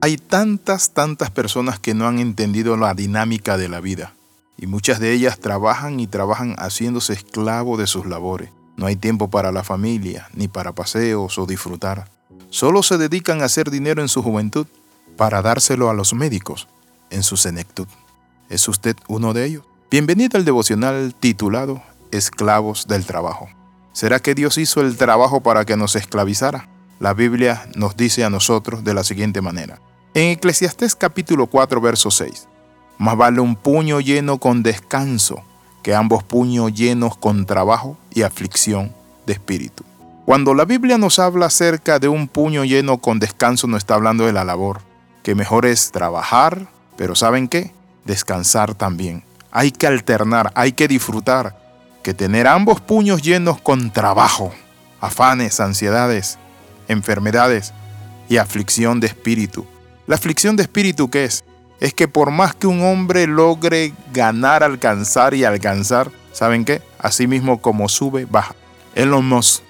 Hay tantas, tantas personas que no han entendido la dinámica de la vida y muchas de ellas trabajan y trabajan haciéndose esclavo de sus labores. No hay tiempo para la familia, ni para paseos o disfrutar. Solo se dedican a hacer dinero en su juventud para dárselo a los médicos en su senectud. ¿Es usted uno de ellos? Bienvenido al devocional titulado Esclavos del Trabajo. ¿Será que Dios hizo el trabajo para que nos esclavizara? La Biblia nos dice a nosotros de la siguiente manera. En Eclesiastés capítulo 4, verso 6. Más vale un puño lleno con descanso que ambos puños llenos con trabajo y aflicción de espíritu. Cuando la Biblia nos habla acerca de un puño lleno con descanso, no está hablando de la labor, que mejor es trabajar, pero ¿saben qué? Descansar también. Hay que alternar, hay que disfrutar, que tener ambos puños llenos con trabajo, afanes, ansiedades, enfermedades y aflicción de espíritu. La aflicción de espíritu, ¿qué es? es que por más que un hombre logre ganar, alcanzar y alcanzar, ¿saben qué? Así mismo como sube, baja. Elon Musk,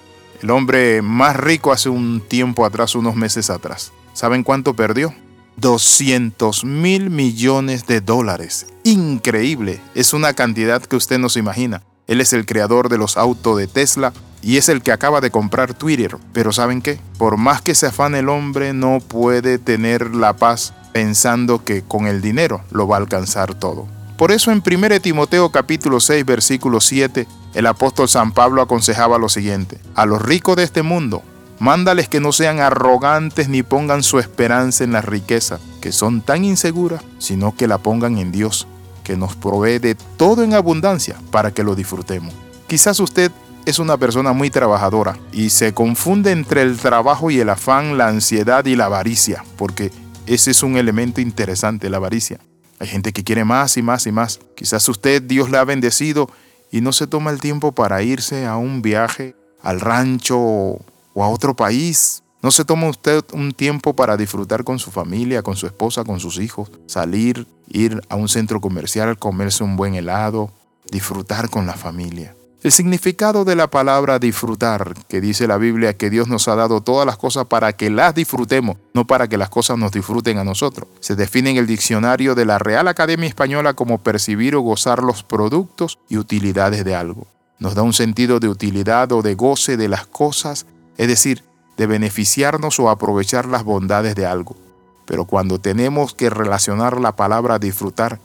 el hombre más rico hace un tiempo atrás, unos meses atrás. ¿Saben cuánto perdió? 200 mil millones de dólares. Increíble. Es una cantidad que usted no se imagina. Él es el creador de los autos de Tesla y es el que acaba de comprar Twitter. Pero ¿saben qué? Por más que se afane el hombre, no puede tener la paz pensando que con el dinero lo va a alcanzar todo. Por eso en 1 Timoteo capítulo 6 versículo 7 el apóstol San Pablo aconsejaba lo siguiente, a los ricos de este mundo, mándales que no sean arrogantes ni pongan su esperanza en la riqueza, que son tan inseguras, sino que la pongan en Dios, que nos provee de todo en abundancia para que lo disfrutemos. Quizás usted es una persona muy trabajadora y se confunde entre el trabajo y el afán, la ansiedad y la avaricia, porque ese es un elemento interesante, la avaricia. Hay gente que quiere más y más y más. Quizás usted, Dios le ha bendecido y no se toma el tiempo para irse a un viaje al rancho o a otro país. No se toma usted un tiempo para disfrutar con su familia, con su esposa, con sus hijos, salir, ir a un centro comercial, comerse un buen helado, disfrutar con la familia. El significado de la palabra disfrutar, que dice la Biblia que Dios nos ha dado todas las cosas para que las disfrutemos, no para que las cosas nos disfruten a nosotros. Se define en el diccionario de la Real Academia Española como percibir o gozar los productos y utilidades de algo. Nos da un sentido de utilidad o de goce de las cosas, es decir, de beneficiarnos o aprovechar las bondades de algo. Pero cuando tenemos que relacionar la palabra disfrutar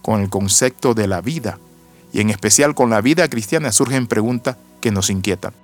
con el concepto de la vida, y en especial con la vida cristiana surgen preguntas que nos inquietan.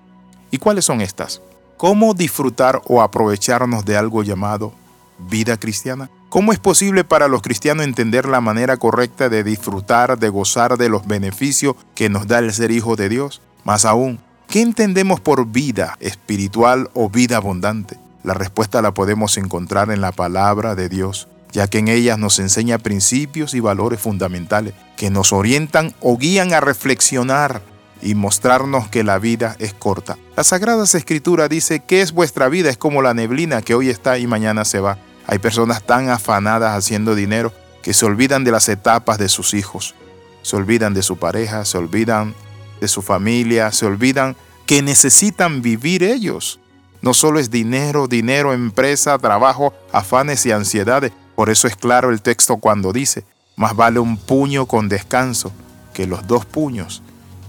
¿Y cuáles son estas? ¿Cómo disfrutar o aprovecharnos de algo llamado vida cristiana? ¿Cómo es posible para los cristianos entender la manera correcta de disfrutar, de gozar de los beneficios que nos da el ser hijo de Dios? Más aún, ¿qué entendemos por vida espiritual o vida abundante? La respuesta la podemos encontrar en la palabra de Dios ya que en ellas nos enseña principios y valores fundamentales que nos orientan o guían a reflexionar y mostrarnos que la vida es corta. La Sagrada Escritura dice que es vuestra vida, es como la neblina que hoy está y mañana se va. Hay personas tan afanadas haciendo dinero que se olvidan de las etapas de sus hijos, se olvidan de su pareja, se olvidan de su familia, se olvidan que necesitan vivir ellos. No solo es dinero, dinero, empresa, trabajo, afanes y ansiedades, por eso es claro el texto cuando dice, más vale un puño con descanso que los dos puños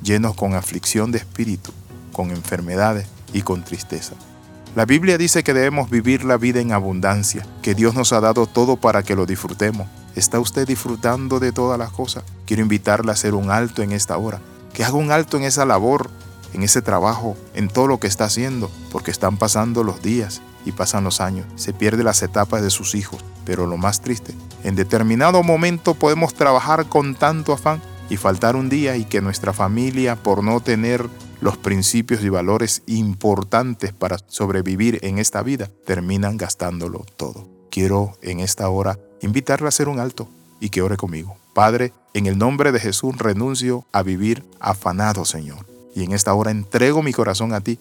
llenos con aflicción de espíritu, con enfermedades y con tristeza. La Biblia dice que debemos vivir la vida en abundancia, que Dios nos ha dado todo para que lo disfrutemos. ¿Está usted disfrutando de todas las cosas? Quiero invitarle a hacer un alto en esta hora, que haga un alto en esa labor, en ese trabajo, en todo lo que está haciendo, porque están pasando los días y pasan los años. Se pierde las etapas de sus hijos, pero lo más triste, en determinado momento podemos trabajar con tanto afán y faltar un día y que nuestra familia, por no tener los principios y valores importantes para sobrevivir en esta vida, terminan gastándolo todo. Quiero en esta hora invitarle a hacer un alto y que ore conmigo. Padre, en el nombre de Jesús renuncio a vivir afanado, Señor. Y en esta hora entrego mi corazón a ti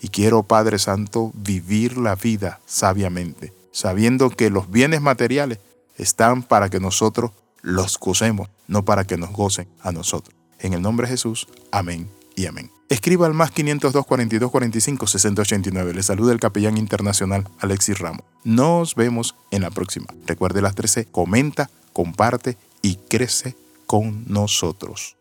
y quiero, Padre Santo, vivir la vida sabiamente, sabiendo que los bienes materiales están para que nosotros los gocemos, no para que nos gocen a nosotros. En el nombre de Jesús, amén y amén. Escriba al más 502 42 45 60 Le saluda el capellán internacional Alexis Ramos. Nos vemos en la próxima. Recuerde las 13. Comenta, comparte y crece con nosotros.